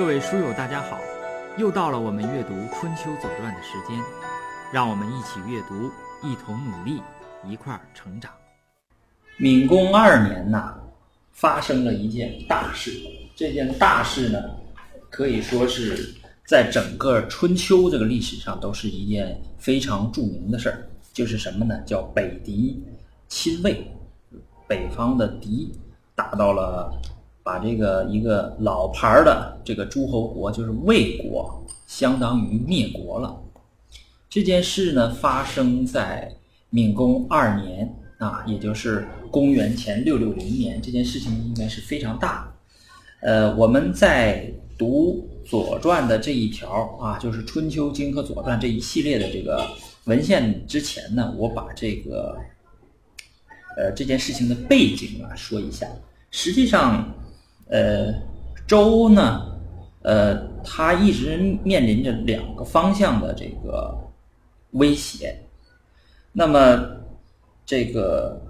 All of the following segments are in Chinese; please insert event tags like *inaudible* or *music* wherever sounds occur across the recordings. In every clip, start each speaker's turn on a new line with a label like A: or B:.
A: 各位书友，大家好！又到了我们阅读《春秋左传》的时间，让我们一起阅读，一同努力，一块儿成长。
B: 闵公二年呐，发生了一件大事。这件大事呢，可以说是在整个春秋这个历史上都是一件非常著名的事儿。就是什么呢？叫北狄侵魏，北方的狄打到了。把这个一个老牌的这个诸侯国，就是魏国，相当于灭国了。这件事呢，发生在闵公二年啊，也就是公元前六六零年。这件事情应该是非常大。呃，我们在读《左传》的这一条啊，就是《春秋经》和《左传》这一系列的这个文献之前呢，我把这个呃这件事情的背景啊说一下。实际上。呃，周呢，呃，他一直面临着两个方向的这个威胁。那么，这个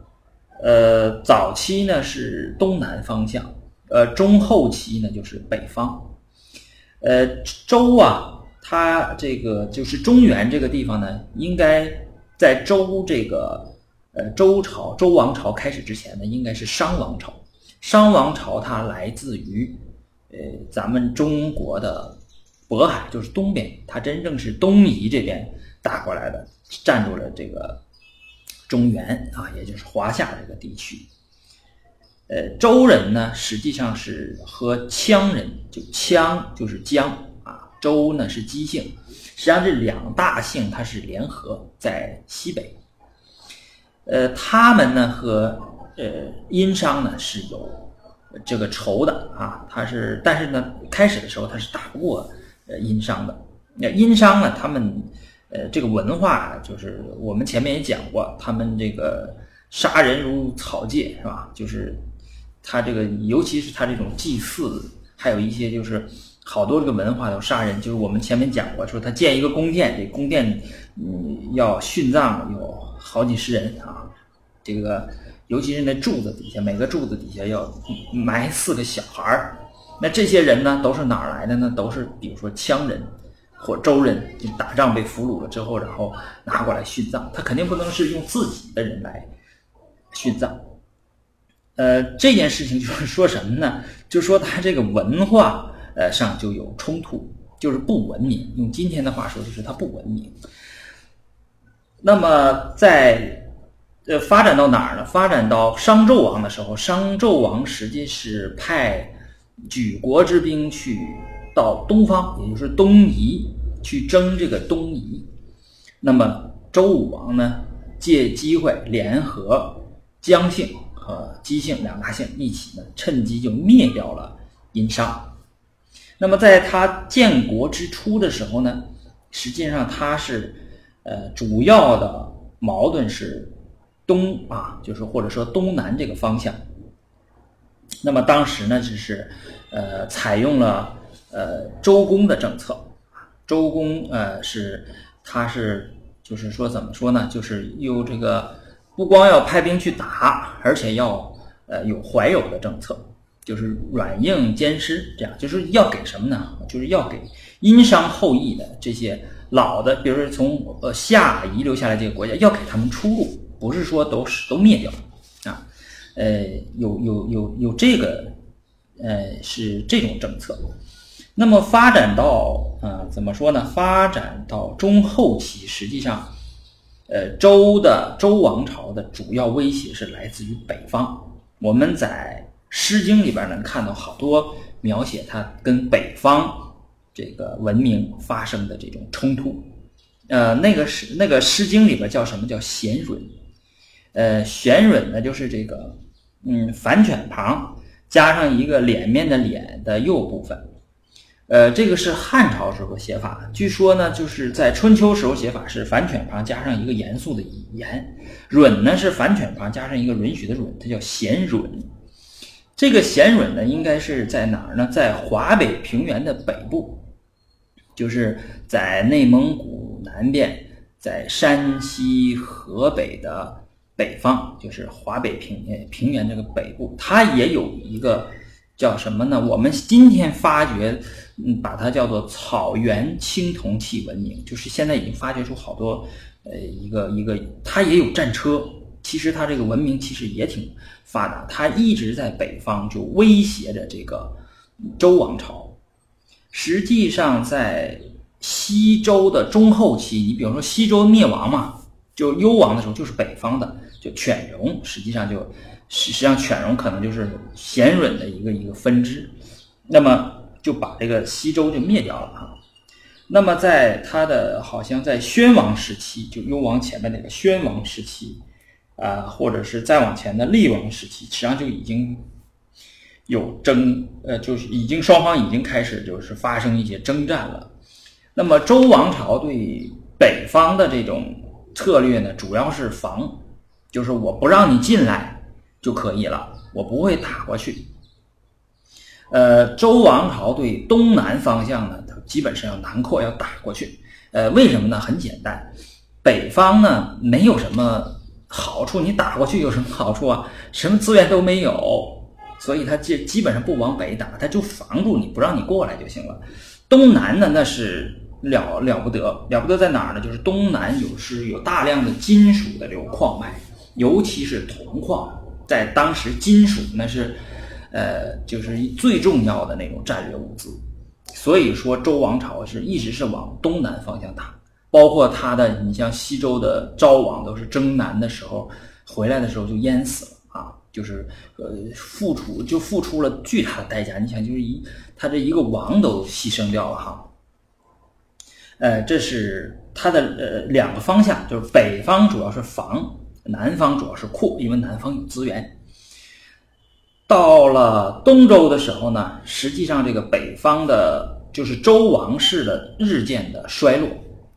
B: 呃，早期呢是东南方向，呃，中后期呢就是北方。呃，周啊，它这个就是中原这个地方呢，应该在周这个呃周朝周王朝开始之前呢，应该是商王朝。商王朝它来自于，呃，咱们中国的渤海，就是东边，它真正是东夷这边打过来的，占住了这个中原啊，也就是华夏这个地区。呃，周人呢，实际上是和羌人，就羌就是姜啊，周呢是姬姓，实际上这两大姓它是联合在西北。呃，他们呢和。呃，殷商呢是有这个仇的啊，他是，但是呢，开始的时候他是打不过呃殷商的。那殷商呢，他们呃这个文化就是我们前面也讲过，他们这个杀人如草芥是吧？就是他这个，尤其是他这种祭祀，还有一些就是好多这个文化要杀人，就是我们前面讲过，说他建一个宫殿，这宫殿嗯要殉葬有好几十人啊，这个。尤其是那柱子底下，每个柱子底下要埋四个小孩儿。那这些人呢，都是哪儿来的呢？都是比如说羌人或周人，就打仗被俘虏了之后，然后拿过来殉葬。他肯定不能是用自己的人来殉葬。呃，这件事情就是 *laughs* 说什么呢？就说他这个文化呃上就有冲突，就是不文明。用今天的话说，就是他不文明。那么在。呃，发展到哪儿呢？发展到商纣王的时候，商纣王实际是派举国之兵去到东方，也就是东夷去争这个东夷。那么周武王呢，借机会联合姜姓和姬姓两大姓一起呢，趁机就灭掉了殷商。那么在他建国之初的时候呢，实际上他是呃主要的矛盾是。东啊，就是或者说东南这个方向。那么当时呢，就是呃，采用了呃周公的政策。周公呃是他是就是说怎么说呢？就是有这个不光要派兵去打，而且要呃有怀柔的政策，就是软硬兼施，这样就是要给什么呢？就是要给殷商后裔的这些老的，比如说从呃夏遗留下来这个国家，要给他们出路。不是说都是都灭掉啊，呃，有有有有这个，呃，是这种政策。那么发展到啊，怎么说呢？发展到中后期，实际上，呃，周的周王朝的主要威胁是来自于北方。我们在《诗经》里边能看到好多描写它跟北方这个文明发生的这种冲突。呃，那个是那个《诗经》里边叫什么叫咸润？呃，玄润呢，就是这个，嗯，反犬旁加上一个脸面的脸的右部分，呃，这个是汉朝时候写法，据说呢，就是在春秋时候写法是反犬旁加上一个严肃的严，润呢是反犬旁加上一个允许的允，它叫咸润。这个咸润呢，应该是在哪儿呢？在华北平原的北部，就是在内蒙古南边，在山西、河北的。北方就是华北平平原这个北部，它也有一个叫什么呢？我们今天发掘，嗯，把它叫做草原青铜器文明，就是现在已经发掘出好多，呃，一个一个，它也有战车。其实它这个文明其实也挺发达，它一直在北方就威胁着这个周王朝。实际上，在西周的中后期，你比如说西周灭亡嘛，就幽王的时候，就是北方的，就犬戎，实际上就实际上犬戎可能就是贤允的一个一个分支，那么就把这个西周就灭掉了啊。那么在他的好像在宣王时期，就幽王前面那个宣王时期。啊，或者是再往前的厉王时期，实际上就已经有征，呃，就是已经双方已经开始就是发生一些征战了。那么周王朝对北方的这种策略呢，主要是防，就是我不让你进来就可以了，我不会打过去。呃，周王朝对东南方向呢，它基本上要南扩，要打过去。呃，为什么呢？很简单，北方呢没有什么。好处你打过去有什么好处啊？什么资源都没有，所以他基基本上不往北打，他就防住你不让你过来就行了。东南呢，那是了了不得，了不得在哪儿呢？就是东南有是有大量的金属的这种矿脉，尤其是铜矿，在当时金属那是呃就是最重要的那种战略物资，所以说周王朝是一直是往东南方向打。包括他的，你像西周的昭王，都是征南的时候回来的时候就淹死了啊，就是呃付出就付出了巨大的代价。你想，就是一他这一个王都牺牲掉了哈。呃，这是他的呃两个方向，就是北方主要是防，南方主要是扩，因为南方有资源。到了东周的时候呢，实际上这个北方的，就是周王室的日渐的衰落。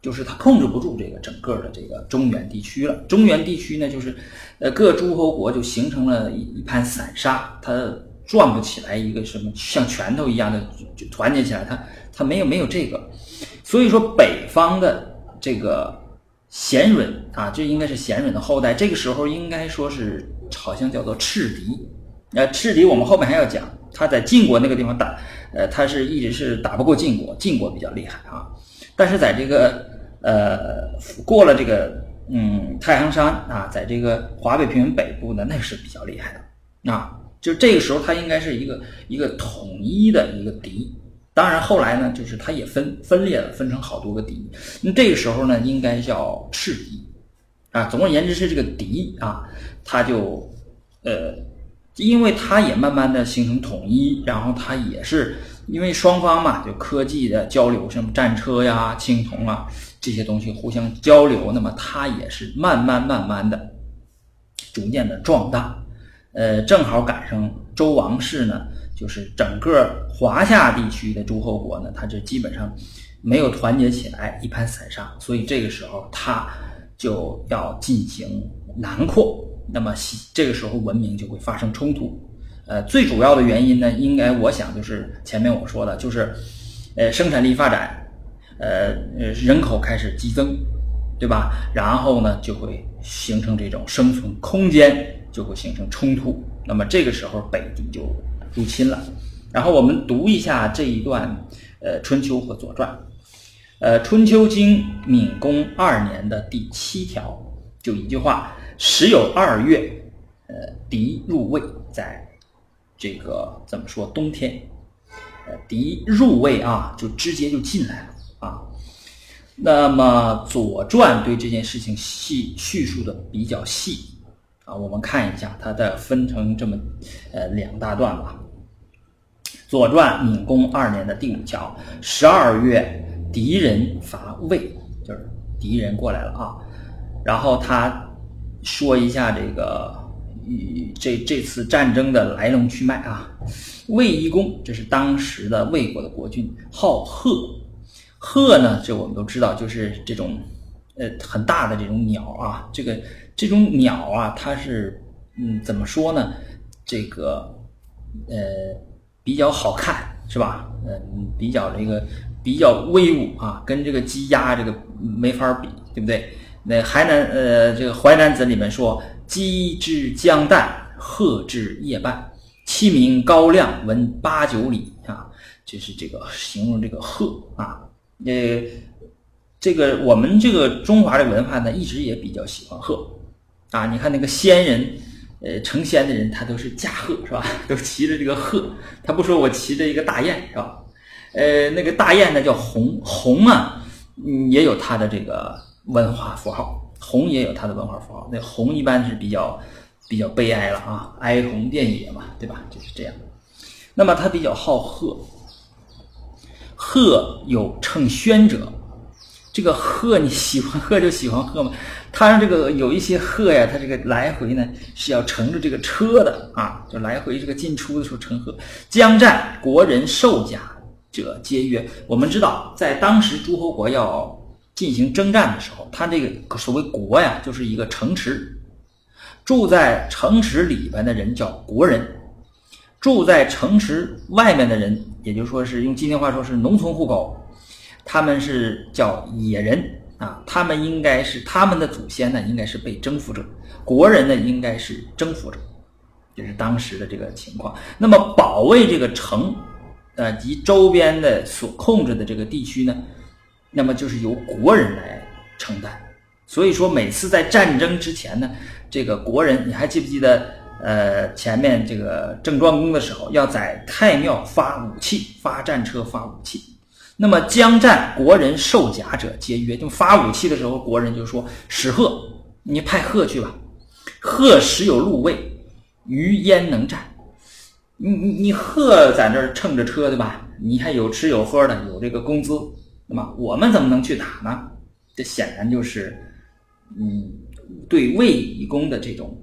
B: 就是他控制不住这个整个的这个中原地区了。中原地区呢，就是呃各诸侯国就形成了一一盘散沙，它转不起来一个什么像拳头一样的就团结起来，它它没有没有这个。所以说北方的这个贤允啊，这应该是贤允的后代。这个时候应该说是好像叫做赤狄。呃，赤狄我们后面还要讲，他在晋国那个地方打，呃，他是一直是打不过晋国，晋国比较厉害啊。但是在这个呃，过了这个嗯太行山啊，在这个华北平原北部呢，那是比较厉害的啊。就这个时候，他应该是一个一个统一的一个敌。当然后来呢，就是它也分分裂了，分成好多个敌。那这个时候呢，应该叫赤敌啊。总而言之是这个敌啊，它就呃，因为它也慢慢的形成统一，然后它也是因为双方嘛，就科技的交流，什么战车呀、青铜啊。这些东西互相交流，那么它也是慢慢慢慢的、逐渐的壮大。呃，正好赶上周王室呢，就是整个华夏地区的诸侯国呢，它这基本上没有团结起来，一盘散沙。所以这个时候，它就要进行南扩。那么这个时候，文明就会发生冲突。呃，最主要的原因呢，应该我想就是前面我说的，就是呃生产力发展。呃呃，人口开始激增，对吧？然后呢，就会形成这种生存空间就会形成冲突。那么这个时候，北狄就入侵了。然后我们读一下这一段，呃，《春秋》和《左传》。呃，《春秋经》闵公二年的第七条，就一句话：时有二月，呃，狄入魏，在这个怎么说？冬天，呃，狄入魏啊，就直接就进来了。啊，那么《左传》对这件事情细叙述的比较细啊，我们看一下，它的分成这么呃两大段吧。《左传》闵公二年的第五条，十二月，敌人伐魏，就是敌人过来了啊。然后他说一下这个这这次战争的来龙去脉啊。魏夷公，这是当时的魏国的国君，号贺。鹤呢，这我们都知道，就是这种，呃，很大的这种鸟啊。这个这种鸟啊，它是，嗯，怎么说呢？这个，呃，比较好看，是吧？嗯，比较这个比较威武啊，跟这个鸡鸭这个没法比，对不对？那海南，呃，这个《淮南子》里面说：“鸡之将旦，鹤之夜半。”其名高亮，闻八九里啊，就是这个形容这个鹤啊。呃，这个我们这个中华的文化呢，一直也比较喜欢鹤啊。你看那个仙人，呃，成仙的人他都是驾鹤是吧？*laughs* 都骑着这个鹤，他不说我骑着一个大雁是吧？呃，那个大雁呢叫鸿，鸿啊，也有它的这个文化符号，鸿也有它的文化符号。那鸿一般是比较。比较悲哀了啊，哀鸿遍野嘛，对吧？就是这样。那么他比较好鹤，鹤有乘轩者。这个鹤你喜欢鹤就喜欢鹤嘛。它这个有一些鹤呀，它这个来回呢是要乘着这个车的啊，就来回这个进出的时候乘鹤。将战国人受甲者皆曰：我们知道，在当时诸侯国要进行征战的时候，他这个所谓国呀，就是一个城池。住在城池里边的人叫国人，住在城池外面的人，也就说是用今天话说是农村户口，他们是叫野人啊。他们应该是他们的祖先呢，应该是被征服者，国人呢应该是征服者，这是当时的这个情况。那么保卫这个城，呃及周边的所控制的这个地区呢，那么就是由国人来承担。所以说每次在战争之前呢。这个国人，你还记不记得？呃，前面这个郑庄公的时候，要在太庙发武器，发战车，发武器。那么将战，国人受甲者皆曰：就发武器的时候，国人就说使鹤，你派鹤去吧。鹤时有禄位，于焉能战？你你你鹤在那儿乘着车对吧？你还有吃有喝的，有这个工资，那么我们怎么能去打呢？这显然就是，嗯。对卫以公的这种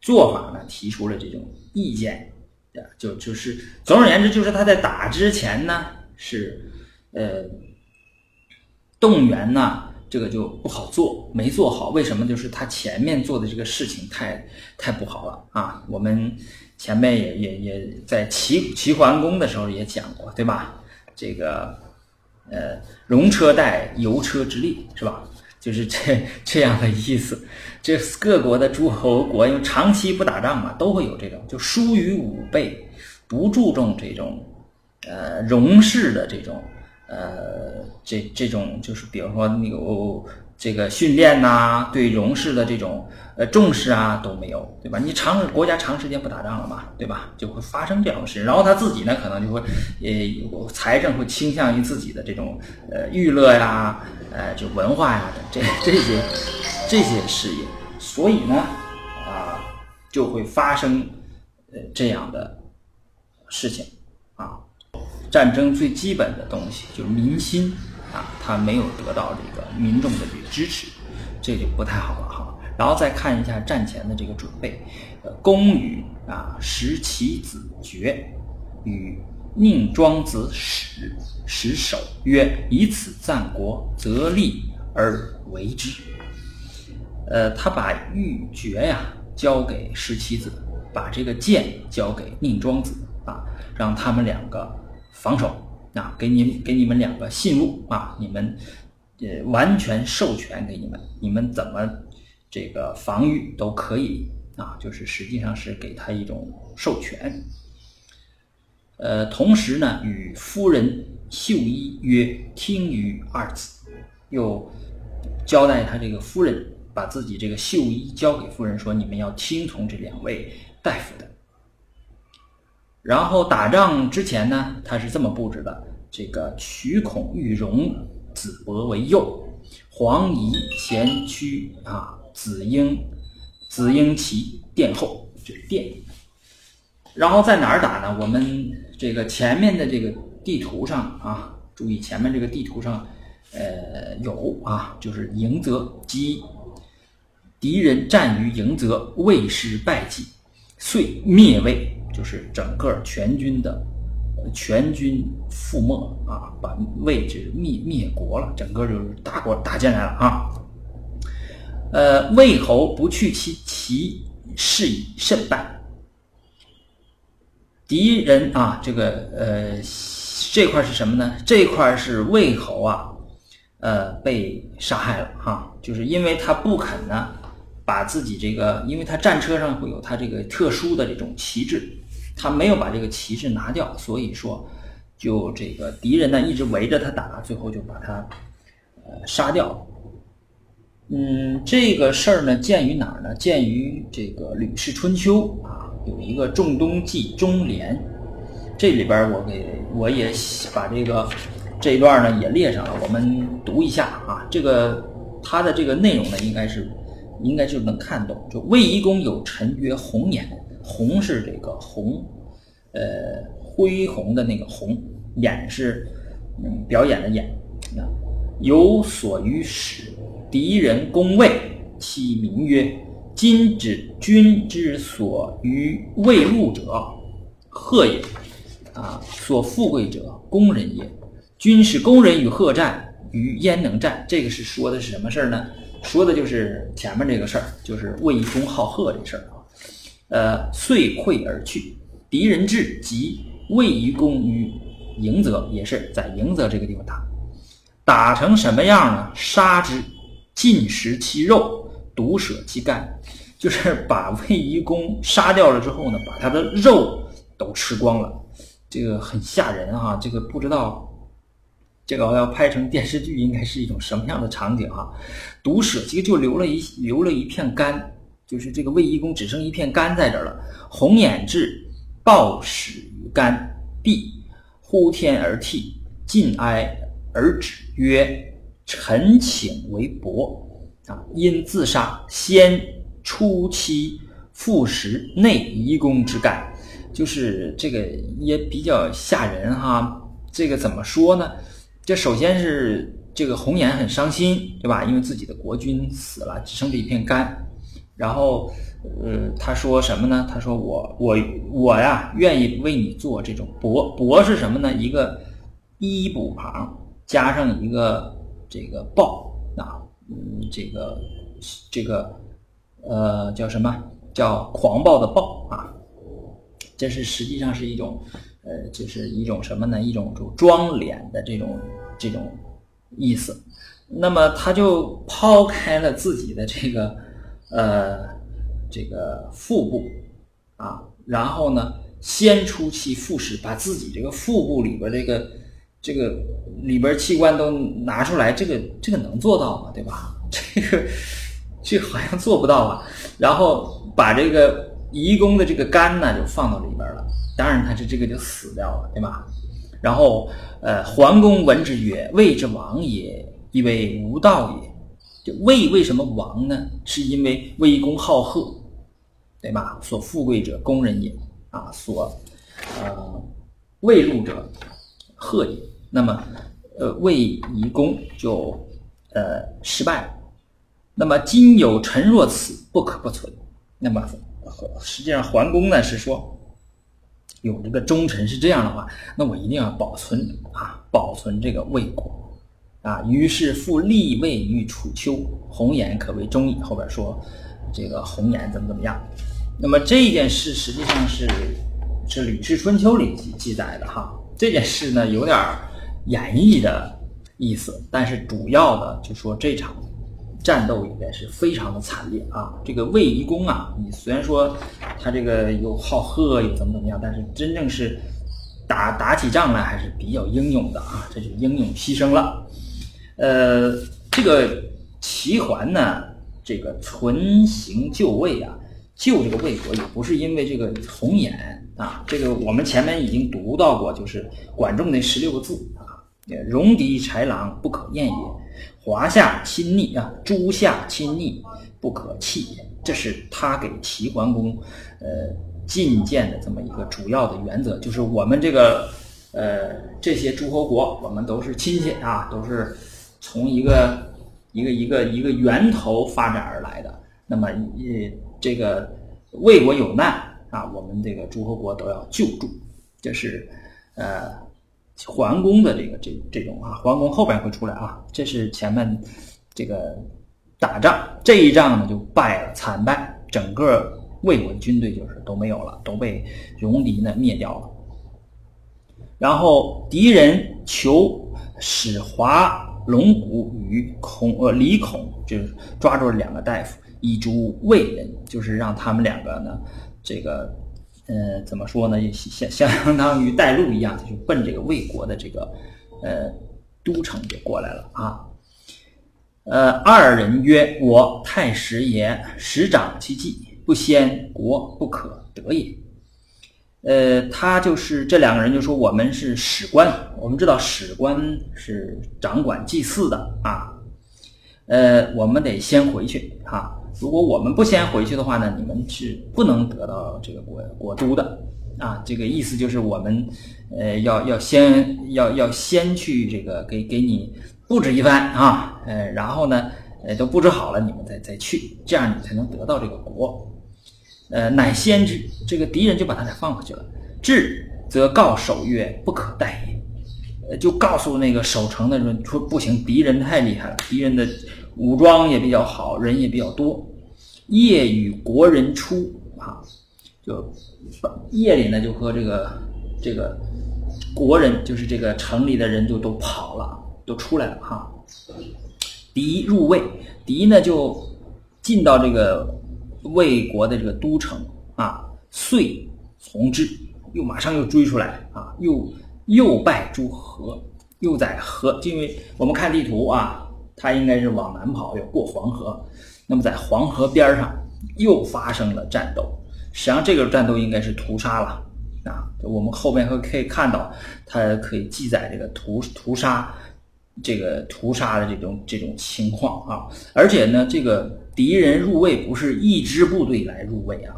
B: 做法呢，提出了这种意见，就就是总而言之，就是他在打之前呢，是呃动员呢，这个就不好做，没做好。为什么？就是他前面做的这个事情太太不好了啊。我们前面也也也在齐齐桓公的时候也讲过，对吧？这个呃，戎车待游车之利，是吧？就是这这样的意思，这各国的诸侯国因为长期不打仗嘛，都会有这种就疏于武备，不注重这种呃戎事的这种呃这这种就是比如说有这个训练呐，对戎士的这种。呃，重视啊都没有，对吧？你长国家长时间不打仗了嘛，对吧？就会发生这样的事。然后他自己呢，可能就会，呃，财政会倾向于自己的这种呃娱乐呀，呃，就文化呀这这些这些事业。所以呢，啊，就会发生呃这样的事情。战争最基本的东西就是民心啊，他没有得到这个民众的这个支持，这就不太好了哈。然后再看一下战前的这个准备，呃，公与啊食其子爵，与宁庄子使使守曰：“以此战国，则立而为之。”呃，他把玉爵呀交给石其子，把这个剑交给宁庄子啊，让他们两个防守啊，给你给你们两个信物啊，你们呃完全授权给你们，你们怎么？这个防御都可以啊，就是实际上是给他一种授权。呃，同时呢，与夫人秀一曰：“听于二子。”又交代他这个夫人，把自己这个秀一交给夫人，说：“你们要听从这两位大夫的。”然后打仗之前呢，他是这么布置的：这个取孔玉荣子伯为右，黄仪前驱啊。子婴，子婴其殿后，就是殿。然后在哪儿打呢？我们这个前面的这个地图上啊，注意前面这个地图上，呃，有啊，就是迎泽，即敌人战于迎泽，魏师败绩，遂灭魏，就是整个全军的全军覆没啊，把魏这灭灭国了，整个就是打过打进来了啊。呃，魏侯不去其其是以甚败。敌人啊，这个呃，这块是什么呢？这块是魏侯啊，呃，被杀害了哈，就是因为他不肯呢，把自己这个，因为他战车上会有他这个特殊的这种旗帜他没有把这个旗帜拿掉，所以说就这个敌人呢一直围着他打，最后就把他呃杀掉。嗯，这个事儿呢，见于哪儿呢？见于这个《吕氏春秋》啊，有一个《仲冬记中联》，这里边我给我也把这个这一段呢也列上了，我们读一下啊。这个它的这个内容呢，应该是应该就能看懂。就卫懿公有臣曰红颜，红是这个红，呃，恢宏的那个红，演是嗯表演的演啊，有所于使。敌人攻魏，其名曰：“今之君之所于未入者，贺也。啊，所富贵者，工人也。君使工人与贺战，于焉能战？这个是说的是什么事儿呢？说的就是前面这个事儿，就是魏懿公好贺这事儿。呃，遂溃而去。敌人至，即魏懿公于迎泽，也是在迎泽这个地方打。打成什么样呢？杀之。”尽食其肉，独舍其肝，就是 *laughs* 把卫懿公杀掉了之后呢，把他的肉都吃光了，这个很吓人哈。这个不知道，这个要拍成电视剧，应该是一种什么样的场景哈？独舍其实就留了一留了一片肝，就是这个卫懿公只剩一片肝在这儿了。红眼至，暴食于肝，必呼天而涕，尽哀而止，曰。臣请为伯啊，因自杀，先出其复食内夷公之肝，就是这个也比较吓人哈。这个怎么说呢？这首先是这个红颜很伤心，对吧？因为自己的国君死了，只剩这一片肝。然后，呃，他说什么呢？他说我我我呀，愿意为你做这种伯伯是什么呢？一个一补旁加上一个。这个暴啊，嗯，这个这个呃，叫什么叫狂暴的暴啊？这是实际上是一种呃，就是一种什么呢？一种就装脸的这种这种意思。那么他就抛开了自己的这个呃这个腹部啊，然后呢，先出其腹实，把自己这个腹部里边这个。这个里边器官都拿出来，这个这个能做到吗？对吧？*laughs* 这个这好像做不到啊。然后把这个遗公的这个肝呢，就放到里边了。当然，他这这个就死掉了，对吧？然后呃，桓公闻之曰：“魏之亡也，以为无道也。”就魏为什么亡呢？是因为魏公好贺，对吧？所富贵者，攻人也啊。所呃未禄者，贺也。那么，呃，魏夷公就呃失败了。那么今有臣若此，不可不存。那么实际上桓公呢是说，有这个忠臣是这样的话，那我一定要保存啊，保存这个魏国啊。于是复立魏于楚丘，红颜可为忠矣。后边说这个红颜怎么怎么样。那么这件事实际上是是《吕氏春秋》里记记载的哈。这件事呢有点。演绎的意思，但是主要的就说这场战斗应该是非常的惨烈啊！这个卫懿公啊，你虽然说他这个又好喝又怎么怎么样，但是真正是打打起仗来还是比较英勇的啊！这就英勇牺牲了。呃，这个齐桓呢，这个存行就位啊，救这个魏国也不是因为这个红眼啊，这个我们前面已经读到过，就是管仲那十六个字啊。戎狄豺狼不可厌也，华夏亲昵啊，诸夏亲昵不可弃也。这是他给齐桓公呃进谏的这么一个主要的原则，就是我们这个呃这些诸侯国，我们都是亲戚啊，都是从一个一个一个一个源头发展而来的。那么呃这个魏国有难啊，我们这个诸侯国都要救助，这是呃。桓公的这个这这种啊，桓公后边会出来啊，这是前面这个打仗这一仗呢就败了，惨败，整个魏国军队就是都没有了，都被戎狄呢灭掉了。然后敌人求使华龙骨与孔呃李孔，就是抓住了两个大夫，以诛魏人，就是让他们两个呢这个呃，怎么说呢？相相当于带路一样，就奔这个魏国的这个呃都城就过来了啊。呃，二人曰：“我太史也，史长其计，不先国不可得也。”呃，他就是这两个人就说：“我们是史官，我们知道史官是掌管祭祀的啊。呃，我们得先回去哈。如果我们不先回去的话呢，你们是不能得到这个国国都的啊。这个意思就是我们呃要要先要要先去这个给给你。”布置一番啊，呃，然后呢，呃，都布置好了，你们再再去，这样你才能得到这个国。呃，乃先知，这个敌人就把他俩放回去了。至，则告守曰：“不可待也。”，就告诉那个守城的人说：“不行，敌人太厉害了，敌人的武装也比较好，人也比较多。夜与国人出啊，就夜里呢，就和这个这个国人，就是这个城里的人就都跑了。”都出来了哈，狄入魏，狄呢就进到这个魏国的这个都城啊，遂从之，又马上又追出来啊，又又拜诸河，又在河，因为我们看地图啊，他应该是往南跑，要过黄河，那么在黄河边上又发生了战斗，实际上这个战斗应该是屠杀了啊，我们后面会可以看到，它可以记载这个屠屠杀。这个屠杀的这种这种情况啊，而且呢，这个敌人入魏不是一支部队来入魏啊，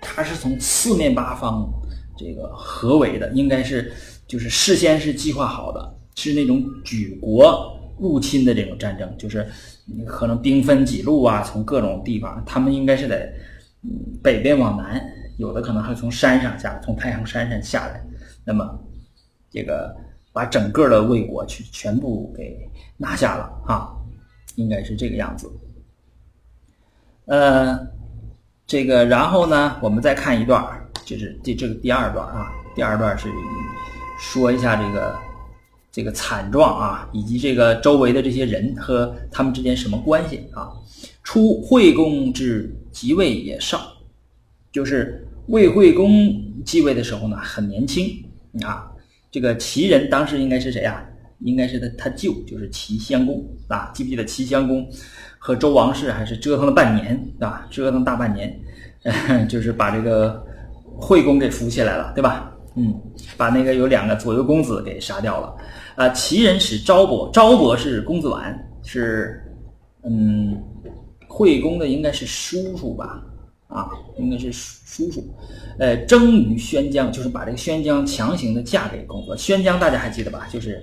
B: 他是从四面八方这个合围的，应该是就是事先是计划好的，是那种举国入侵的这种战争，就是可能兵分几路啊，从各种地方，他们应该是在北边往南，有的可能还从山上下，从太行山上下来，那么这个。把整个的魏国去全部给拿下了啊，应该是这个样子。呃，这个然后呢，我们再看一段，就是第这个第二段啊，第二段是说一下这个这个惨状啊，以及这个周围的这些人和他们之间什么关系啊。初，惠公之即位也少，就是魏惠公继位的时候呢，很年轻啊。这个齐人当时应该是谁呀？应该是他他舅，就是齐襄公啊。记不记得齐襄公和周王室还是折腾了半年啊？折腾大半年，*laughs* 就是把这个惠公给扶起来了，对吧？嗯，把那个有两个左右公子给杀掉了。啊，齐人是昭伯，昭伯是公子完，是嗯，惠公的应该是叔叔吧？啊，应该是叔叔，呃，征于宣姜，就是把这个宣姜强行的嫁给公子。宣姜大家还记得吧？就是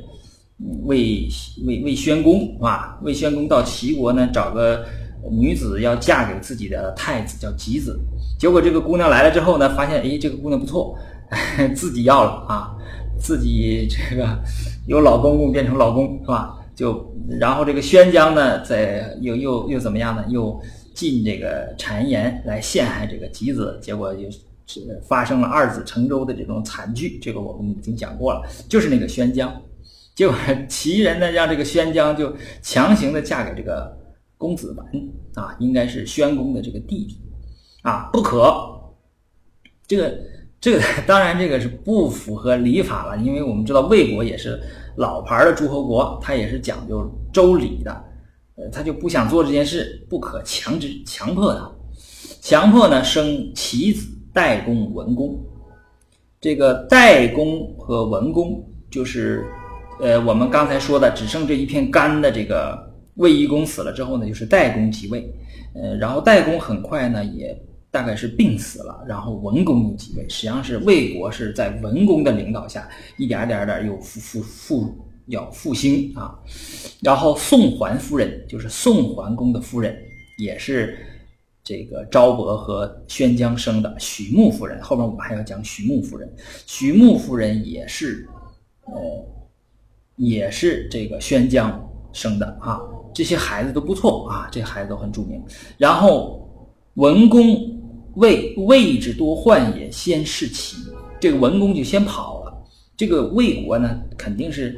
B: 魏魏魏宣公是吧？魏宣公到齐国呢，找个女子要嫁给自己的太子，叫吉子。结果这个姑娘来了之后呢，发现哎，这个姑娘不错，*laughs* 自己要了啊，自己这个由老公公变成老公是吧？就然后这个宣姜呢，在又又又怎么样呢？又。进这个谗言来陷害这个吉子，结果就是发生了二子成舟的这种惨剧。这个我们已经讲过了，就是那个宣姜，结果齐人呢让这个宣姜就强行的嫁给这个公子完啊，应该是宣公的这个弟弟啊，不可。这个这个当然这个是不符合礼法了，因为我们知道魏国也是老牌的诸侯国，他也是讲究周礼的。呃，他就不想做这件事，不可强制强迫他，强迫呢生其子代公、文公。这个代公和文公就是，呃，我们刚才说的只剩这一片干的这个卫懿公死了之后呢，就是代公即位。呃，然后代公很快呢也大概是病死了，然后文公又即位。实际上是魏国是在文公的领导下一点点点又复复复。要复兴啊，然后宋桓夫人就是宋桓公的夫人，也是这个昭伯和宣姜生的许穆夫人。后面我们还要讲许穆夫人，许穆夫人也是，呃，也是这个宣姜生的啊。这些孩子都不错啊，这孩子都很著名。然后文公魏魏之多患也，先弑其，这个文公就先跑了。这个魏国呢，肯定是。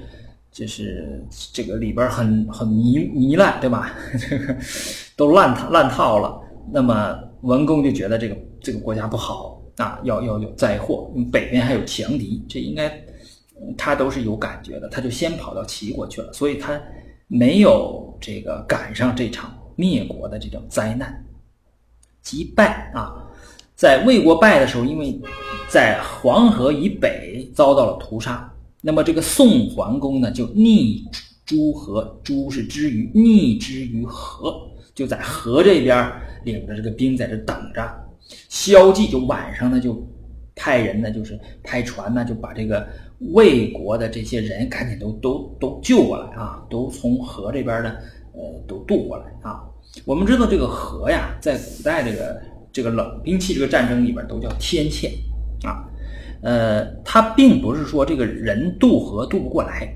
B: 就是这个里边很很糜糜烂，对吧？*laughs* 这个都烂烂套了。那么文公就觉得这个这个国家不好啊，要要有灾祸，北边还有强敌，这应该他都是有感觉的，他就先跑到齐国去了，所以他没有这个赶上这场灭国的这种灾难。即败啊，在魏国败的时候，因为在黄河以北遭到了屠杀，那么这个宋桓公呢就逆诸河，诸是之于逆之于河，就在河这边领着这个兵在这等着。萧纪就晚上呢就派人呢，就是派船呢，就把这个魏国的这些人赶紧都都都救过来啊，都从河这边呢，呃，都渡过来啊。我们知道这个河呀，在古代这个这个冷兵器这个战争里边都叫天堑，呃，它并不是说这个人渡河渡不过来，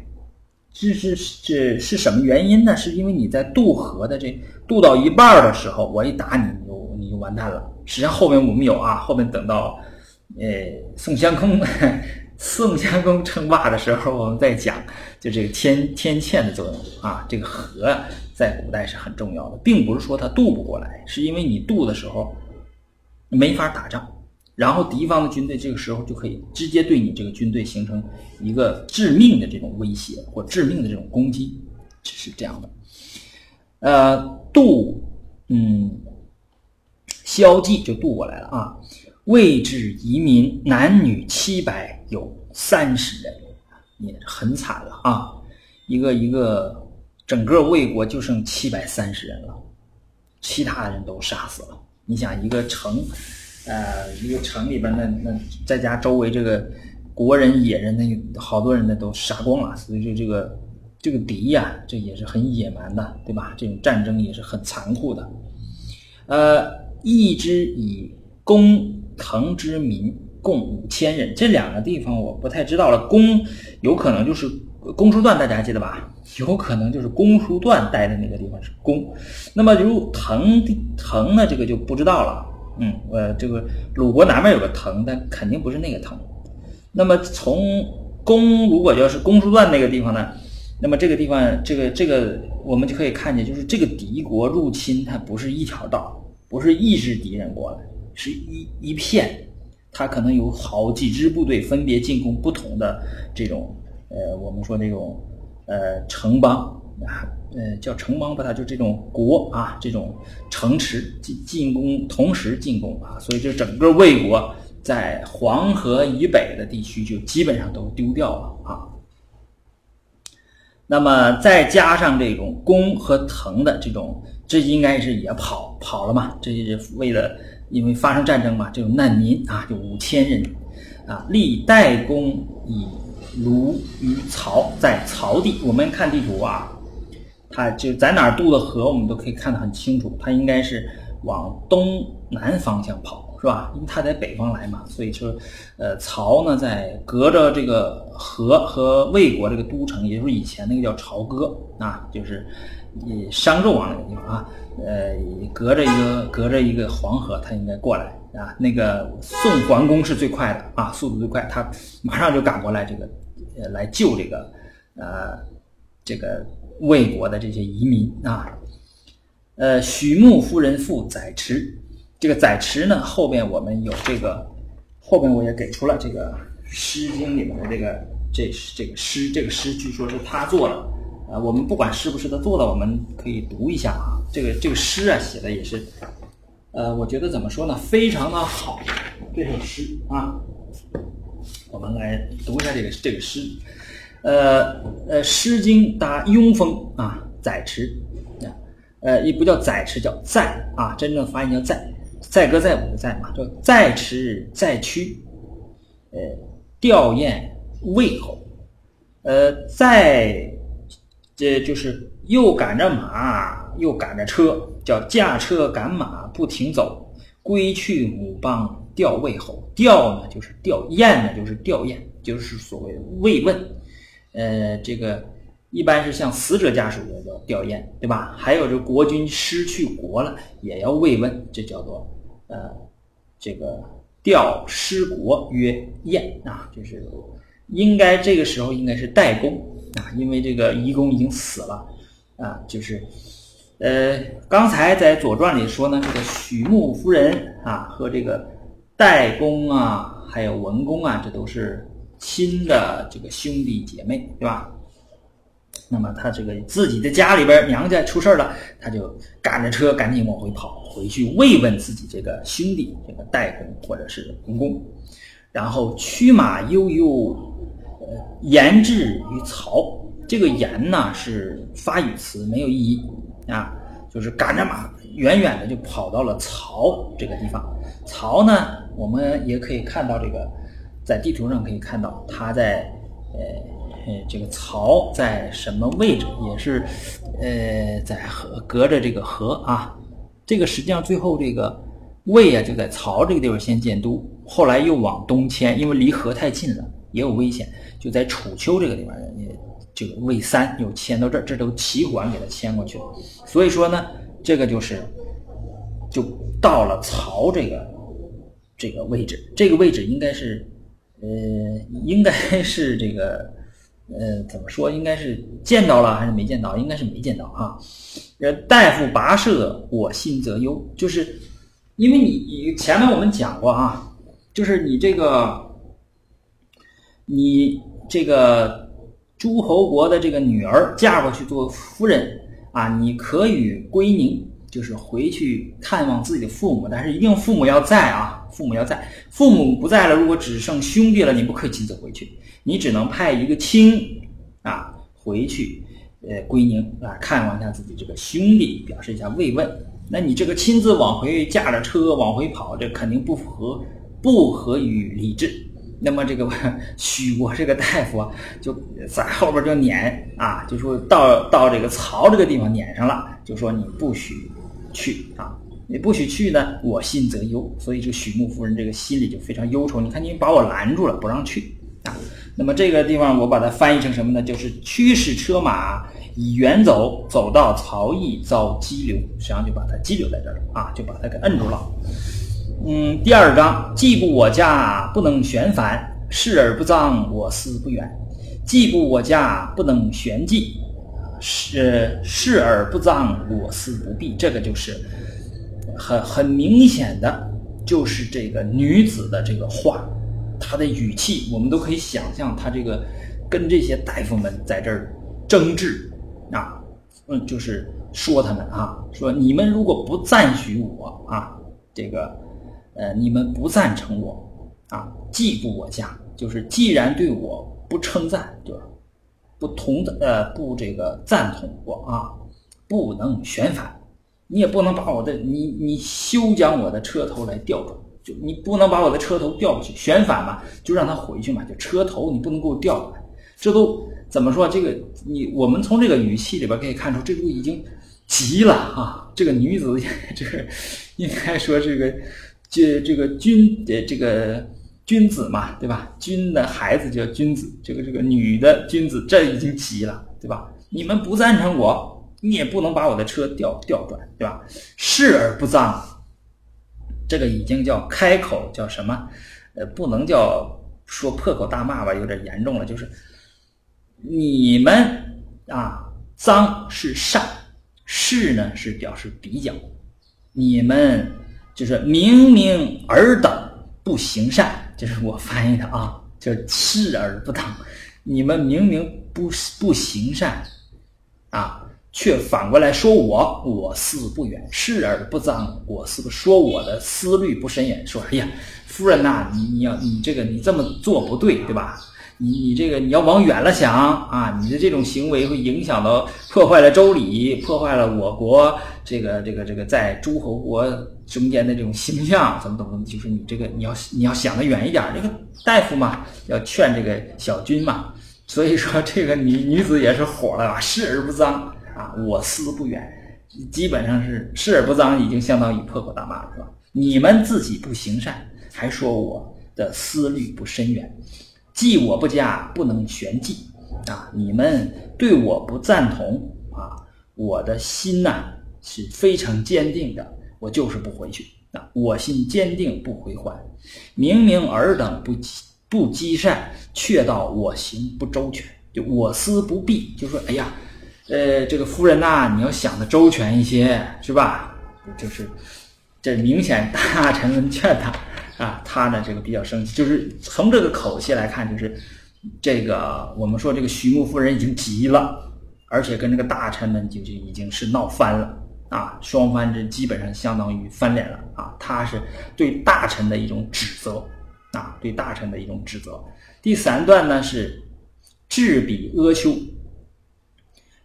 B: 这是这是什么原因呢？是因为你在渡河的这渡到一半的时候，我一打你，你就你就完蛋了。实际上后面我们有啊，后面等到呃宋襄公 *laughs* 宋襄公称霸的时候，我们再讲就这个天天堑的作用啊，这个河。在古代是很重要的，并不是说他渡不过来，是因为你渡的时候没法打仗，然后敌方的军队这个时候就可以直接对你这个军队形成一个致命的这种威胁或致命的这种攻击，是这样的。呃，渡，嗯，萧纪就渡过来了啊。魏至移民男女七百有三十人，也很惨了啊，一个一个。整个魏国就剩七百三十人了，其他人都杀死了。你想一个城，呃，一个城里边那那再加周围这个国人野人，那好多人呢都杀光了。所以说这个这个敌呀，这也是很野蛮的，对吧？这种战争也是很残酷的。呃，一之以攻藤之民共五千人，这两个地方我不太知道了。攻有可能就是公叔段，大家还记得吧？有可能就是公叔段待的那个地方是公，那么如滕滕呢？这个就不知道了。嗯，呃，这个鲁国南面有个滕，但肯定不是那个滕。那么从公，如果要是公叔段那个地方呢？那么这个地方，这个这个我们就可以看见，就是这个敌国入侵，它不是一条道，不是一支敌人过来，是一一片，它可能有好几支部队分别进攻不同的这种，呃，我们说这种。呃，城邦啊，呃，叫城邦吧，它就这种国啊，这种城池进进攻，同时进攻啊，所以这整个魏国在黄河以北的地区就基本上都丢掉了啊。那么再加上这种攻和滕的这种，这应该是也跑跑了嘛？这是为了因为发生战争嘛，这种难民啊，就五千人啊，立代公以。卢于曹在曹地，我们看地图啊，它就在哪儿渡的河，我们都可以看得很清楚。它应该是往东南方向跑，是吧？因为它在北方来嘛，所以说，呃，曹呢在隔着这个河和魏国这个都城，也就是以前那个叫朝歌啊，就是以商纣王那个地方啊，呃，隔着一个隔着一个黄河，它应该过来啊。那个宋桓公是最快的啊，速度最快，他马上就赶过来这个。来救这个，呃，这个魏国的这些移民啊，呃，许穆夫人父载池，这个载池呢，后边我们有这个，后边我也给出了这个《诗经》里面的这个，这这个诗，这个诗据说是他做的，啊，我们不管是不是他做的，我们可以读一下啊，这个这个诗啊写的也是，呃，我觉得怎么说呢，非常的好，这首诗啊。我们来读一下这个这个诗，呃呃，《诗经》答雍风啊，载驰啊，呃，也不叫载池，叫载啊，真正发音叫载，载歌载舞的载嘛，叫载池载驱，呃，吊唁魏侯，呃，在这就是又赶着马又赶着车，叫驾车赶马不停走，归去母邦。吊魏侯，吊呢就是吊唁呢就是吊唁，就是所谓慰问。呃，这个一般是向死者家属的叫吊唁，对吧？还有这国君失去国了，也要慰问，这叫做呃这个吊失国曰唁啊，就是应该这个时候应该是代公啊，因为这个夷公已经死了啊，就是呃刚才在《左传》里说呢，这个许穆夫人啊和这个。代公啊，还有文公啊，这都是亲的这个兄弟姐妹，对吧？那么他这个自己的家里边娘家出事了，他就赶着车赶紧往回跑，回去慰问自己这个兄弟，这个代公或者是公公，然后驱马悠悠，呃，言至于曹。这个言呢是发语词，没有意义啊，就是赶着马远远的就跑到了曹这个地方。曹呢，我们也可以看到这个，在地图上可以看到他在呃。呃，这个曹在什么位置？也是，呃，在河隔着这个河啊。这个实际上最后这个魏啊，就在曹这个地方先建都，后来又往东迁，因为离河太近了，也有危险，就在楚丘这个地方，也这个魏三又迁到这儿，这都齐桓给他迁过去了。所以说呢，这个就是就到了曹这个这个位置，这个位置应该是，呃，应该 *laughs* 是这个。呃，怎么说？应该是见到了还是没见到？应该是没见到啊。呃，大夫跋涉，我心则忧。就是因为你你前面我们讲过啊，就是你这个，你这个诸侯国的这个女儿嫁过去做夫人啊，你可以归宁，就是回去探望自己的父母，但是一定父母要在啊，父母要在。父母不在了，如果只剩兄弟了，你不可以亲自回去。你只能派一个亲啊回去，呃，归宁啊，看望一下自己这个兄弟，表示一下慰问。那你这个亲自往回驾着车往回跑，这肯定不符合不合于礼制。那么这个 *laughs* 许国这个大夫啊，就在后边就撵啊，就说到到这个曹这个地方撵上了，就说你不许去啊，你不许去呢，我心则忧。所以这个许穆夫人这个心里就非常忧愁。你看你把我拦住了，不让去啊。那么这个地方我把它翻译成什么呢？就是驱使车马以远走，走到曹邑遭激流，实际上就把它激流在这儿啊，就把它给摁住了。嗯，第二章，既不我家不能旋返，视而不脏，我思不远；既不我家不能旋迹，是视而不脏，我思不避。这个就是很很明显的，就是这个女子的这个话。她的语气，我们都可以想象，她这个跟这些大夫们在这儿争执啊，嗯，就是说他们啊，说你们如果不赞许我啊，这个呃，你们不赞成我啊，既不我家，就是既然对我不称赞，对吧不同的呃，不这个赞同我啊，不能旋反，你也不能把我的你你休将我的车头来调转。就你不能把我的车头调过去，旋反嘛，就让他回去嘛。就车头你不能给我调过来，这都怎么说？这个你我们从这个语气里边可以看出，这都已经急了啊！这个女子，*laughs* 这个应该说这个这这个君呃这个君子嘛，对吧？君的孩子叫君子，这个这个女的君子，这已经急了，对吧？你们不赞成我，你也不能把我的车调调转，对吧？视而不脏。这个已经叫开口，叫什么？呃，不能叫说破口大骂吧，有点严重了。就是你们啊，脏是善，是呢是表示比较。你们就是明明尔等不行善，这是我翻译的啊，叫视而不当。你们明明不不行善啊。却反过来说我，我思不远，视而不脏，我思不说我的思虑不深远。说，哎呀，夫人呐，你你要你这个你这么做不对，对吧？你你这个你要往远了想啊，你的这种行为会影响到破坏了周礼，破坏了我国这个这个这个在诸侯国中间的这种形象，怎么怎么，就是你这个你要你要想得远一点。这个大夫嘛，要劝这个小军嘛，所以说这个女女子也是火了啊，视而不脏。啊，我思不远，基本上是视而不脏，已经相当于破口大骂了，是吧？你们自己不行善，还说我的思虑不深远，既我不加，不能全计啊！你们对我不赞同啊，我的心呐是非常坚定的，我就是不回去啊！我心坚定不回还，明明尔等不不积善，却道我行不周全，就我思不避，就说哎呀。呃，这个夫人呐，你要想的周全一些，是吧？就是，这明显大臣们劝他啊，他呢这个比较生气，就是从这个口气来看，就是这个我们说这个徐穆夫人已经急了，而且跟这个大臣们就就已经是闹翻了啊，双方这基本上相当于翻脸了啊，他是对大臣的一种指责啊，对大臣的一种指责。第三段呢是置彼阿丘，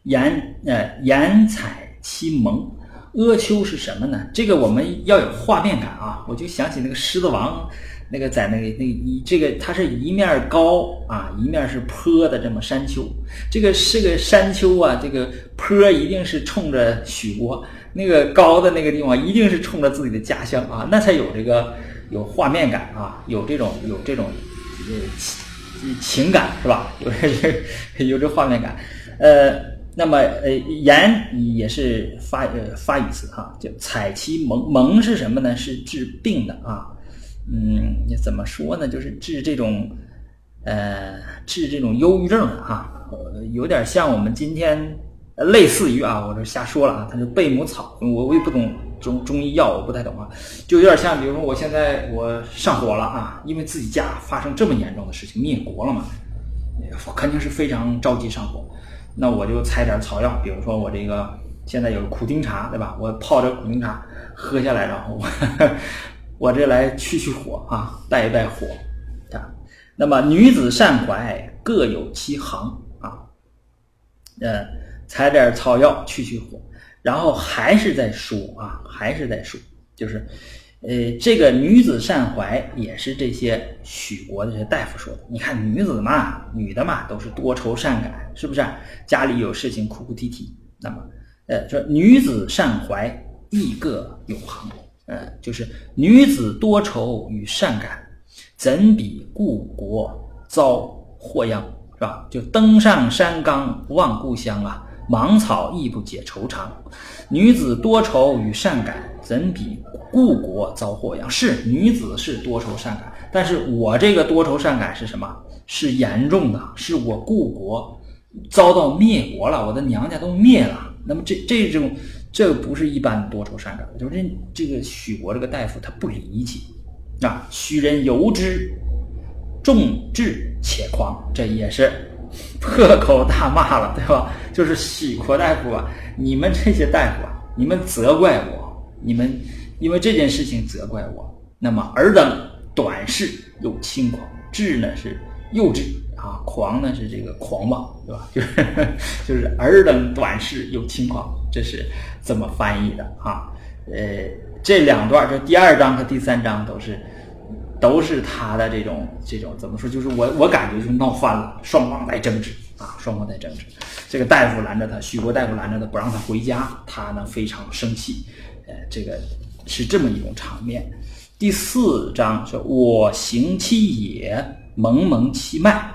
B: 言呃言采其盟。阿丘是什么呢？这个我们要有画面感啊！我就想起那个《狮子王》，那个在那个那一这个它是一面高啊，一面是坡的这么山丘。这个是个山丘啊，这个坡一定是冲着许国，那个高的那个地方一定是冲着自己的家乡啊，那才有这个有画面感啊，有这种有这种呃情情感是吧？有这有这画面感，呃。那么，呃，言也是发呃发语词哈，就采其蒙蒙是什么呢？是治病的啊，嗯，怎么说呢？就是治这种，呃，治这种忧郁症的哈，有点像我们今天类似于啊，我这瞎说了啊，它是贝母草，我我也不懂中中医药，我不太懂啊，就有点像，比如说我现在我上火了啊，因为自己家发生这么严重的事情，灭国了嘛，肯定是非常着急上火。那我就采点草药，比如说我这个现在有苦丁茶，对吧？我泡这苦丁茶喝下来，然后我我这来去去火啊，带一带火啊。那么女子善怀，各有其行啊。呃，采点草药去去火，然后还是在说啊，还是在说，就是。呃，这个女子善怀也是这些许国的这些大夫说的。你看女子嘛，女的嘛，都是多愁善感，是不是？家里有事情哭哭啼啼。那么，呃，说女子善怀亦各有行。呃，就是女子多愁与善感，怎比故国遭祸殃，是吧？就登上山岗望故乡啊，芒草亦不解愁肠。女子多愁与善感，怎比故国遭祸殃？是女子是多愁善感，但是我这个多愁善感是什么？是严重的，是我故国遭到灭国了，我的娘家都灭了。那么这这种这不是一般多愁善感，就是这个许国这个大夫他不理解啊。许人由之，重智且狂，这也是破口大骂了，对吧？*laughs* 就是许国大夫啊。你们这些大夫啊，你们责怪我，你们因为这件事情责怪我，那么尔等短视又轻狂，智呢是幼稚啊，狂呢是这个狂妄，对吧？*laughs* 就是就是尔等短视又轻狂，这是这么翻译的啊。呃，这两段，这第二章和第三章都是都是他的这种这种怎么说？就是我我感觉就闹翻了，双方在争执。啊，双方在争执，这个大夫拦着他，许国大夫拦着他，不让他回家，他呢非常生气，呃，这个是这么一种场面。第四章说：“我行其野，蒙蒙其脉。”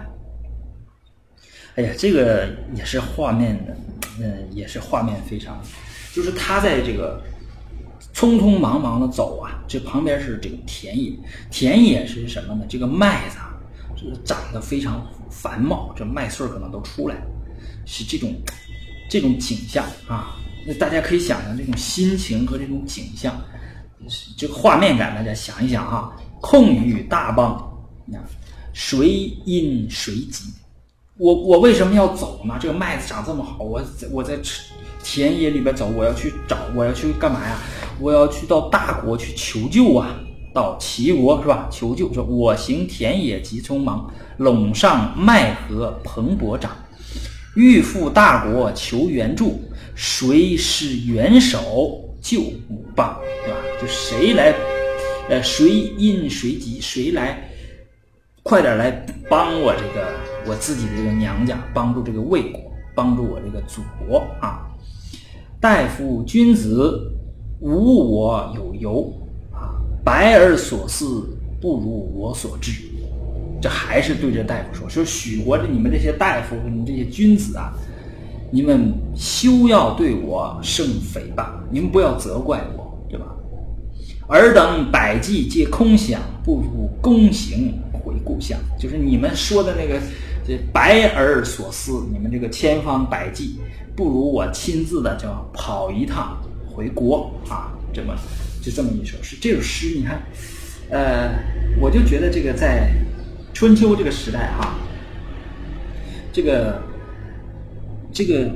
B: 哎呀，这个也是画面的，嗯，也是画面非常，就是他在这个匆匆忙忙的走啊，这旁边是这个田野，田野是什么呢？这个麦子啊，这个。长得非常繁茂，这麦穗可能都出来，是这种这种景象啊。那大家可以想象这种心情和这种景象，这个画面感，大家想一想啊。空余大棒，啊，谁因谁急？我我为什么要走呢？这个麦子长这么好，我我在吃田野里边走，我要去找，我要去干嘛呀？我要去到大国去求救啊！到齐国是吧？求救说：“我行田野极匆忙，陇上麦禾蓬勃长，欲赴大国求援助，谁是援手救母邦？对吧？就谁来，呃，谁因谁急，谁来快点来帮我这个我自己的这个娘家，帮助这个魏国，帮助我这个祖国啊！大夫君子，无我有由啊。”白而所思不如我所知，这还是对着大夫说：说许国的你们这些大夫，你们这些君子啊，你们休要对我生诽谤，你们不要责怪我，对吧？尔等百计皆空想，不如躬行回故乡。就是你们说的那个这白而所思，你们这个千方百计，不如我亲自的叫跑一趟回国啊，这么。就这么一首诗，这首诗你看，呃，我就觉得这个在春秋这个时代哈，这个这个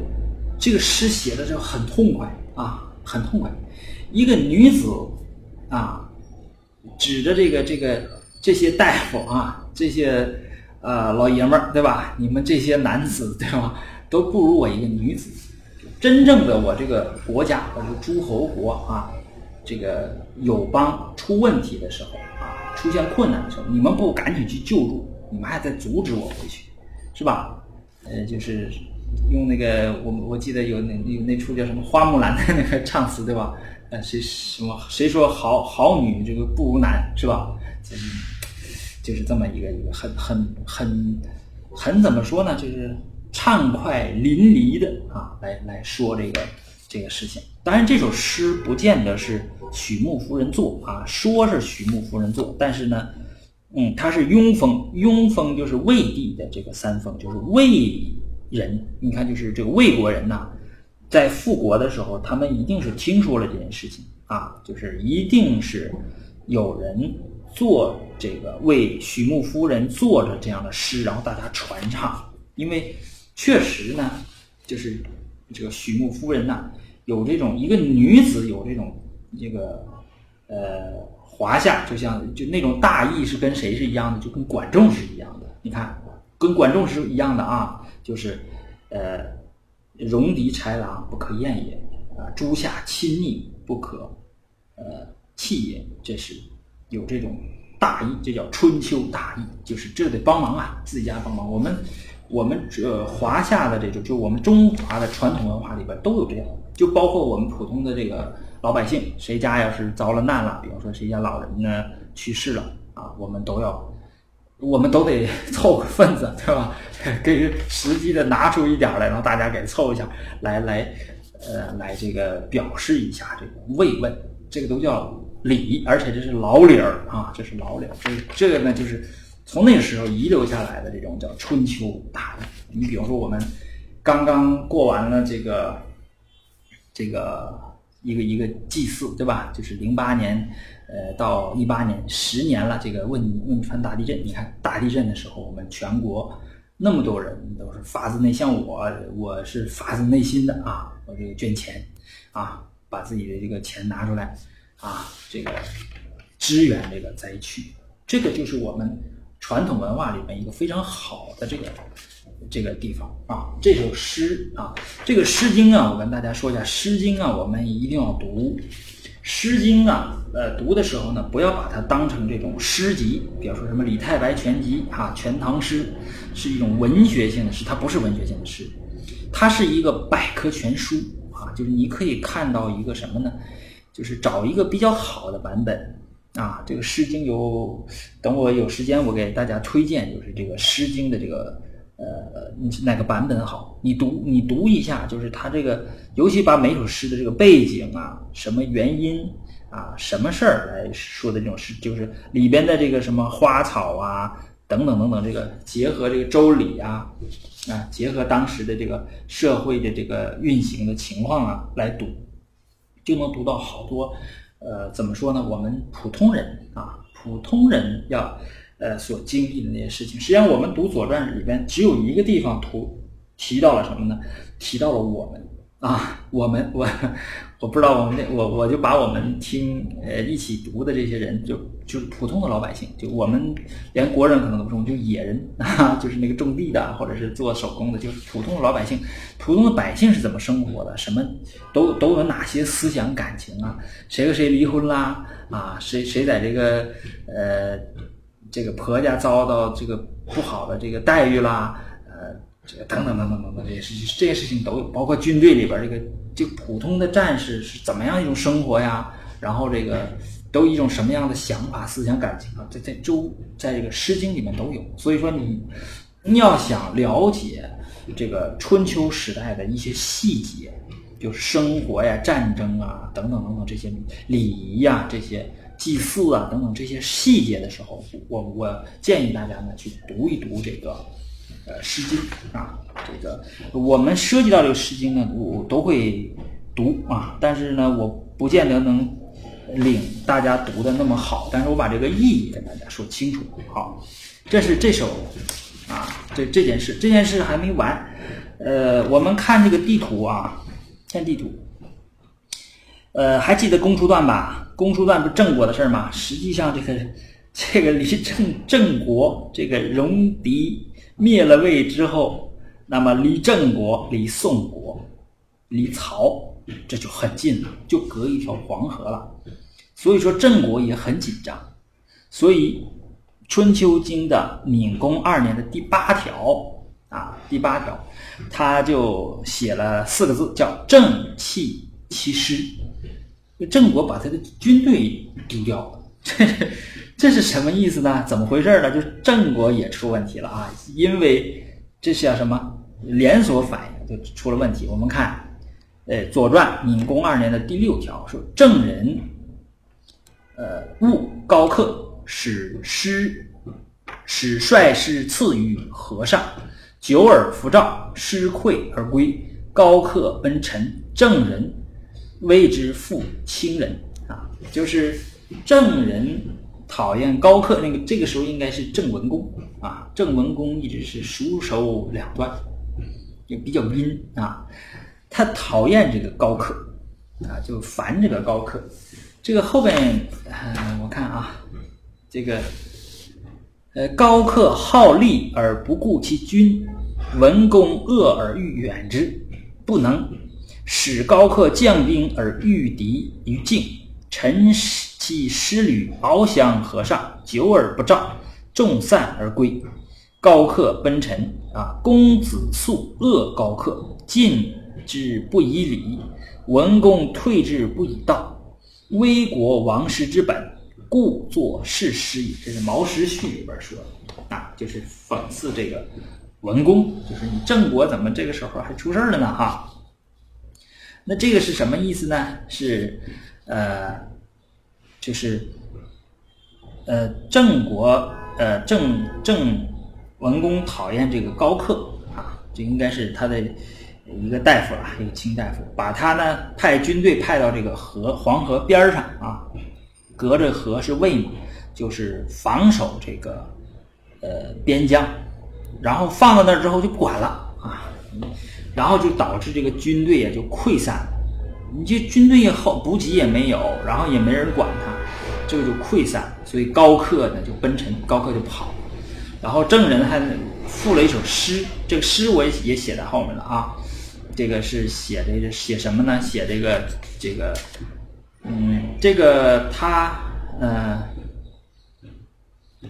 B: 这个诗写的就很痛快啊，很痛快。一个女子啊，指着这个这个这些大夫啊，这些呃老爷们儿对吧？你们这些男子对吧，都不如我一个女子。真正的我这个国家，我这个诸侯国啊，这个友邦出问题的时候啊，出现困难的时候，你们不赶紧去救助，你们还在阻止我回去，是吧？呃，就是用那个我我记得有那有那出叫什么花木兰的那个唱词对吧？呃，谁什么谁说好好女这个不如男是吧？就是就是这么一个一个很很很很怎么说呢？就是畅快淋漓的啊，来来说这个这个事情。当然，这首诗不见得是许穆夫人作啊，说是许穆夫人作，但是呢，嗯，他是雍封，雍封就是魏帝的这个三封，就是魏人。你看，就是这个魏国人呐，在复国的时候，他们一定是听说了这件事情啊，就是一定是有人做这个为许穆夫人做着这样的诗，然后大家传唱，因为确实呢，就是这个许穆夫人呐，有这种一个女子有这种这个呃华夏，就像就那种大义是跟谁是一样的，就跟管仲是一样的。你看，跟管仲是一样的啊，就是呃戎狄豺狼不可厌也啊，诸夏亲昵不可呃弃也，这是有这种大义，这叫春秋大义，就是这得帮忙啊，自家帮忙。我们我们这华夏的这种，就我们中华的传统文化里边都有这样，就包括我们普通的这个老百姓，谁家要是遭了难了，比方说谁家老人呢去世了啊，我们都要。我们都得凑个份子，对吧？给实际的拿出一点来，然后大家给凑一下，来来，呃，来这个表示一下这个慰问，这个都叫礼，而且这是老理儿啊，这是老理儿。这这个呢，就是从那个时候遗留下来的这种叫春秋大义。你比如说，我们刚刚过完了这个这个一个一个祭祀，对吧？就是零八年。呃，到一八年，十年了，这个汶汶川大地震，你看大地震的时候，我们全国那么多人都是发自内，像我，我是发自内心的啊，我这个捐钱，啊，把自己的这个钱拿出来，啊，这个支援这个灾区，这个就是我们传统文化里面一个非常好的这个这个地方啊。这首诗啊，这个《诗经》啊，我跟大家说一下，《诗经》啊，我们一定要读。《诗经》啊，呃，读的时候呢，不要把它当成这种诗集，比如说什么李太白全集啊、全唐诗，是一种文学性的诗，它不是文学性的诗，它是一个百科全书啊，就是你可以看到一个什么呢？就是找一个比较好的版本啊。这个《诗经》有，等我有时间，我给大家推荐，就是这个《诗经》的这个。呃，哪个版本好？你读，你读一下，就是他这个，尤其把每首诗的这个背景啊、什么原因啊、什么事儿来说的这种诗，就是里边的这个什么花草啊等等等等，这个结合这个周礼啊啊，结合当时的这个社会的这个运行的情况啊来读，就能读到好多。呃，怎么说呢？我们普通人啊，普通人要。呃，所经历的那些事情，实际上我们读《左传》里边只有一个地方图提到了什么呢？提到了我们啊，我们我 *laughs* 我不知道我们那我我就把我们听呃一起读的这些人，就就是普通的老百姓，就我们连国人可能都不是，就野人 *laughs* 啊，就是那个种地的或者是做手工的，就是普通的老百姓，普通的百姓是怎么生活的？什么都都有哪些思想感情啊？谁和谁离婚啦？啊，谁谁在这个呃。这个婆家遭到这个不好的这个待遇啦，呃，这个等等等等等等这些事情，这些事情都有，包括军队里边这个就普通的战士是怎么样一种生活呀？然后这个都一种什么样的想法、思想、感情啊？在在周在这个《诗经》里面都有。所以说你你要想了解这个春秋时代的一些细节，就是生活呀、战争啊等等等等这些礼仪呀这些。祭祀啊，等等这些细节的时候，我我建议大家呢去读一读这个呃《诗经》啊，这个我们涉及到这个《诗经》呢，我都会读啊，但是呢，我不见得能领大家读的那么好，但是我把这个意义跟大家说清楚。好，这是这首啊，这这件事，这件事还没完。呃，我们看这个地图啊，看地图。呃，还记得公叔段吧？公叔段不是郑国的事儿吗？实际上，这个这个离郑郑国这个戎狄灭了魏之后，那么离郑国、离宋国、离曹。这就很近了，就隔一条黄河了，所以说郑国也很紧张，所以《春秋经》的闵公二年的第八条啊，第八条，他就写了四个字，叫“郑气其师”，郑国把他的军队丢掉了，这 *laughs* 这是什么意思呢？怎么回事呢？就是郑国也出问题了啊，因为这是叫什么连锁反应，就出了问题。我们看。呃，《左传》闵公二年的第六条说：“郑人，呃，务高克，使师，使率师赐于和尚，久而弗召，师溃而归。高克奔陈，郑人谓之负亲人。”啊，就是郑人讨厌高克，那个这个时候应该是郑文公啊。郑文公一直是熟手两段，也比较阴啊。他讨厌这个高克，啊，就烦这个高克。这个后边，呃，我看啊，这个，呃，高克好利而不顾其君，文公恶而欲远之，不能使高克将兵而御敌于境。臣其师旅翱翔河上，久而不召，众散而归。高克奔臣啊，公子肃恶高克，进。之不以礼，文公退之不以道，危国亡师之本，故作事师矣。这是《毛时序》里边说的啊，就是讽刺这个文公，就是你郑国怎么这个时候还出事了呢？哈，那这个是什么意思呢？是呃，就是呃，郑国呃郑郑文公讨厌这个高克啊，这应该是他的。一个大夫啊，一个卿大夫，把他呢派军队派到这个河黄河边上啊，隔着河是魏嘛，就是防守这个呃边疆，然后放到那儿之后就不管了啊，然后就导致这个军队啊就溃散了，你这军队后补给也没有，然后也没人管他，这个就溃散，所以高克呢就奔陈，高克就跑，然后郑人还赋了一首诗，这个诗我也也写在后面了啊。这个是写这个写什么呢？写这个这个，嗯，这个他呃，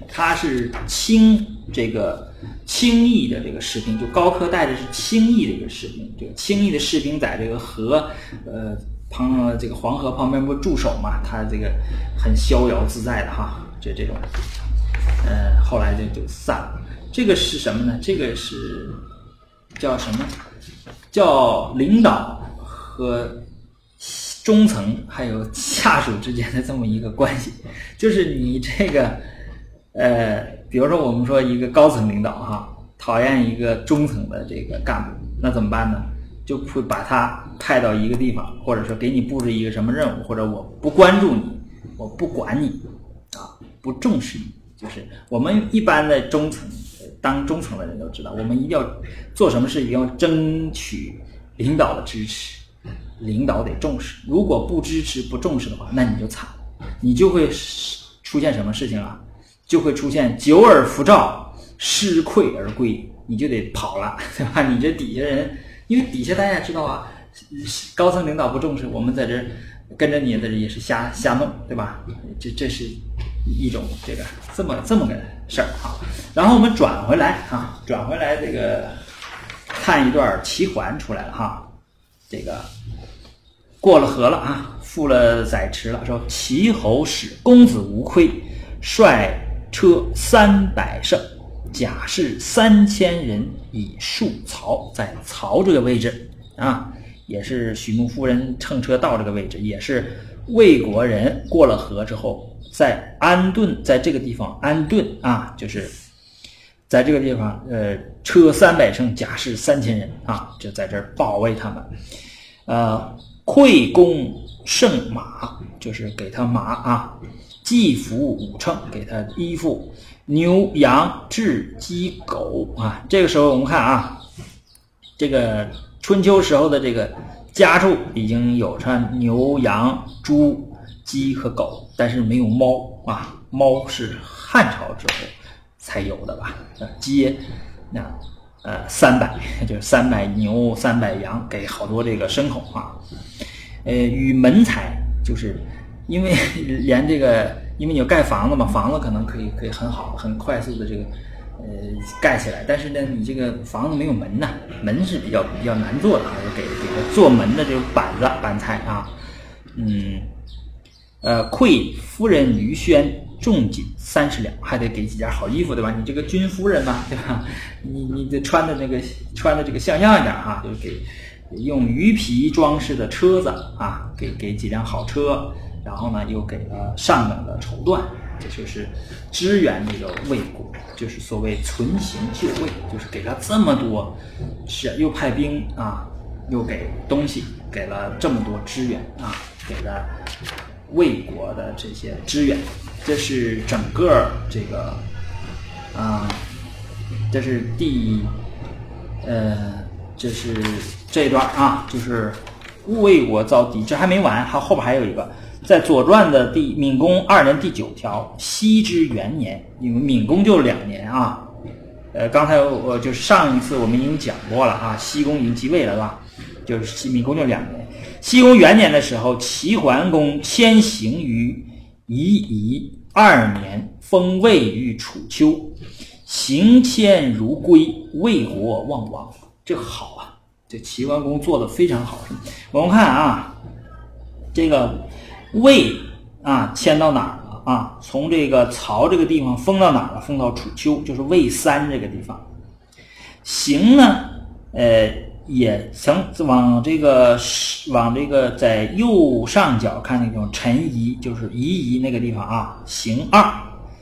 B: 他是轻这个轻易的这个士兵，就高科带的是轻易的一个士兵。这个轻易的士兵在这个河呃旁这个黄河旁边不驻守嘛？他这个很逍遥自在的哈，这这种，呃，后来就就散了。这个是什么呢？这个是叫什么？叫领导和中层还有下属之间的这么一个关系，就是你这个，*laughs* 呃，比如说我们说一个高层领导哈，讨厌一个中层的这个干部，那怎么办呢？就会把他派到一个地方，或者说给你布置一个什么任务，或者我不关注你，我不管你，啊，不重视你，就是我们一般的中层。当中层的人都知道，我们一定要做什么事，一定要争取领导的支持，领导得重视。如果不支持、不重视的话，那你就惨，你就会出现什么事情啊？就会出现久而弗照，失溃而归，你就得跑了，*laughs* 对吧？你这底下人，因为底下大家知道啊，高层领导不重视，我们在这跟着你的人也是瞎瞎弄，对吧？这这是。一种这个这么这么个事儿哈，然后我们转回来啊，转回来这个看一段齐桓出来了哈，这个过了河了啊，负了载池了，说齐侯使公子无亏，率车三百乘，甲士三千人以戍曹，在曹这个位置啊，也是许穆夫人乘车到这个位置，也是魏国人过了河之后。在安顿，在这个地方安顿啊，就是在这个地方，呃，车三百乘，甲士三千人啊，就在这儿保卫他们。呃，溃攻圣马，就是给他马啊，祭服五乘，给他衣服，牛羊雉鸡狗啊。这个时候我们看啊，这个春秋时候的这个家畜已经有上牛羊猪鸡和狗，但是没有猫啊，猫是汉朝之后才有的吧？呃，鸡那。呃，三百就是三百牛、三百羊，给好多这个牲口啊。呃，与门财，就是因为 *laughs* 连这个，因为你要盖房子嘛，房子可能可以可以很好、很快速的这个呃盖起来，但是呢，你这个房子没有门呐，门是比较比较难做的啊，给给他做门的这个板子板材啊，嗯，呃，馈夫人于轩。重锦三十两，还得给几件好衣服，对吧？你这个君夫人嘛，对吧？你你得穿的那个穿的这个像样一点哈，就给用鱼皮装饰的车子啊，给给几辆好车，然后呢又给了上等的绸缎，这就是支援这个魏国，就是所谓存行就位，就是给了这么多，是又派兵啊，又给东西，给了这么多支援啊，给了魏国的这些支援。这是整个这个，啊，这是第，呃，这是这一段啊，就是魏国遭敌，这还没完，还后边还有一个，在《左传》的第闵公二年第九条，西之元年，因为闵公就两年啊，呃，刚才我就是上一次我们已经讲过了啊，西公已经即位了，是吧？就是西闵公就两年，西公元年的时候，齐桓公迁行于。夷夷二年，封魏于楚丘，行迁如归，魏国望王。这好啊，这齐桓公做的非常好。我们看啊，这个魏啊迁到哪儿了啊？从这个曹这个地方封到哪儿了？封到楚丘，就是魏三这个地方。行呢，呃。也曾往这个往这个在右上角看那种陈仪，就是夷夷那个地方啊。行二，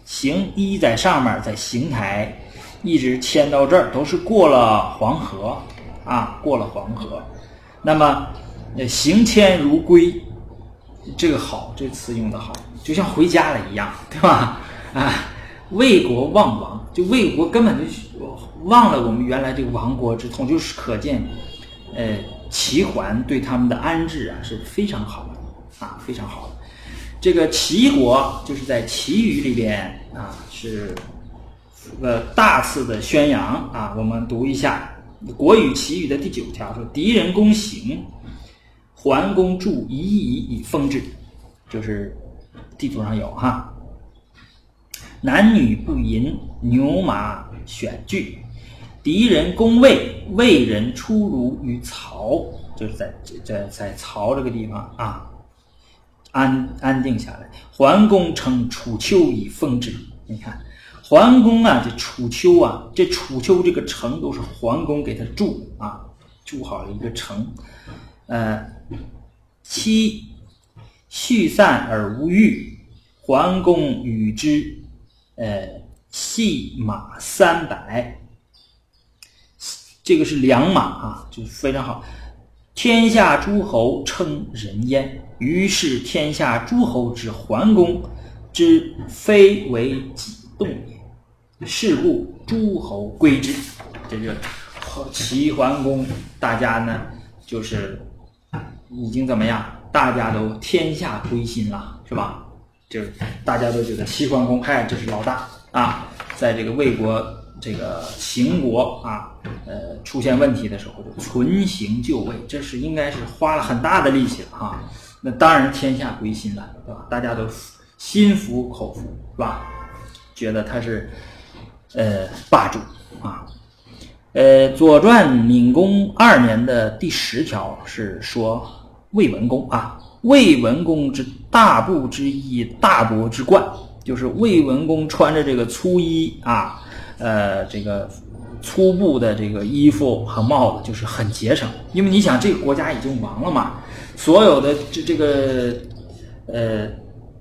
B: 行一在上面，在邢台，一直迁到这儿，都是过了黄河啊，过了黄河。那么，行迁如归，这个好，这词用的好，就像回家了一样，对吧？啊，魏国望王，就魏国根本就。忘了我们原来这个亡国之痛，就是可见，呃，齐桓对他们的安置啊是非常好的啊，非常好的。这个齐国就是在齐语里边啊是呃大肆的宣扬啊。我们读一下《国语齐语》的第九条，说：“敌人攻行，桓公助夷夷以封之。”就是地图上有哈，男女不淫，牛马选具。敌人攻魏，魏人出如于曹，就是在在在曹这个地方啊，安安定下来。桓公称楚丘以封之。你看，桓公啊，这楚丘啊，这楚丘这个城都是桓公给他筑啊，筑好了一个城。呃，七续散而无欲，桓公与之，呃，系马三百。这个是良马啊，就非常好。天下诸侯称人焉，于是天下诸侯之桓公之非为己动也，是故诸侯归之。这就齐桓公，大家呢就是已经怎么样？大家都天下归心了，是吧？就是大家都觉得齐桓公，嗨，这是老大啊，在这个魏国。这个秦国啊，呃，出现问题的时候就存行就位，这是应该是花了很大的力气了哈。那当然天下归心了，对吧？大家都心服口服，是吧？觉得他是呃霸主啊。呃，《左传》闵公二年的第十条是说魏文公啊，魏文公之大部之衣，大伯之冠，就是魏文公穿着这个粗衣啊。呃，这个粗布的这个衣服和帽子就是很节省，因为你想这个国家已经亡了嘛，所有的这这个呃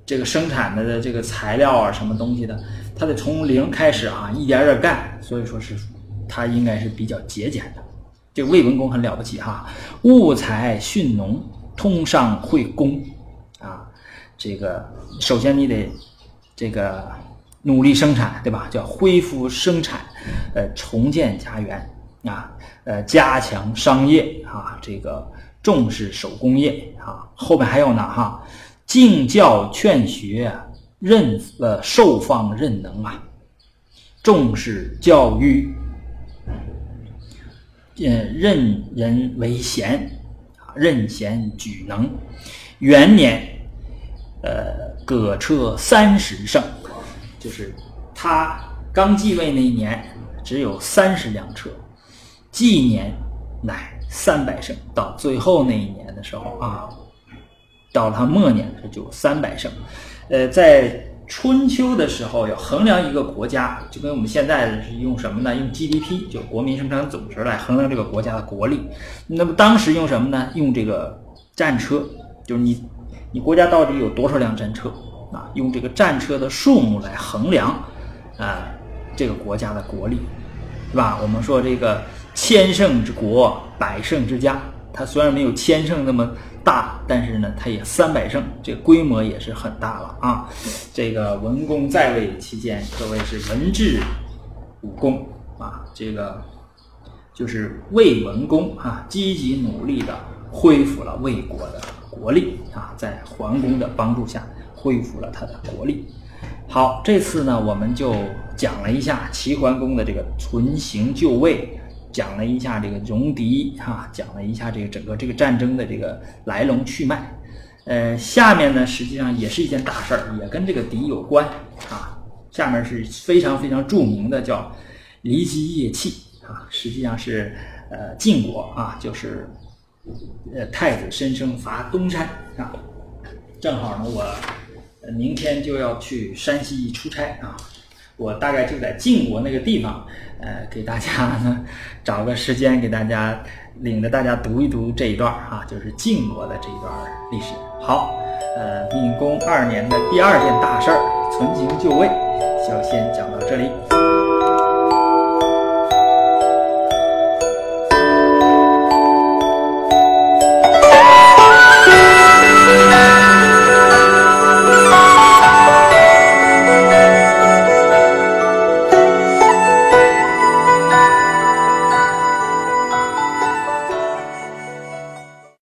B: 这个生产的这个材料啊，什么东西的，他得从零开始啊，一点点干，所以说是他应该是比较节俭的。这个魏文公很了不起哈，物财训农，通商会工啊，这个首先你得这个努力生产，对吧？叫恢复生产，呃，重建家园啊，呃，加强商业啊，这个重视手工业啊，后面还有呢哈，敬教劝学，任呃受放任能啊，重视教育。嗯，任人为贤，啊，任贤举能。元年，呃，葛车三十胜，就是他刚继位那一年，只有三十辆车，纪年乃三百乘。到最后那一年的时候啊，到了他末年他就三百乘。呃，在。春秋的时候要衡量一个国家，就跟我们现在是用什么呢？用 GDP，就国民生产总值来衡量这个国家的国力。那么当时用什么呢？用这个战车，就是你你国家到底有多少辆战车啊？用这个战车的数目来衡量啊这个国家的国力，是吧？我们说这个千乘之国，百胜之家，它虽然没有千乘那么。大，但是呢，它也三百胜，这规模也是很大了啊。这个文公在位期间，可谓是文治武功啊，这个就是魏文公啊，积极努力的恢复了魏国的国力啊，在桓公的帮助下恢复了他的国力。好，这次呢，我们就讲了一下齐桓公的这个存行就位。讲了一下这个戎狄哈，讲了一下这个整个这个战争的这个来龙去脉。呃，下面呢实际上也是一件大事儿，也跟这个狄有关啊。下面是非常非常著名的叫骊姬夜泣啊，实际上是呃晋国啊，就是呃太子申生伐东山啊。正好呢，我明天就要去山西出差啊。我大概就在晋国那个地方，呃，给大家呢找个时间给大家领着大家读一读这一段啊，就是晋国的这一段历史。好，呃，闵公二年的第二件大事儿，存情就位，就先讲到这里。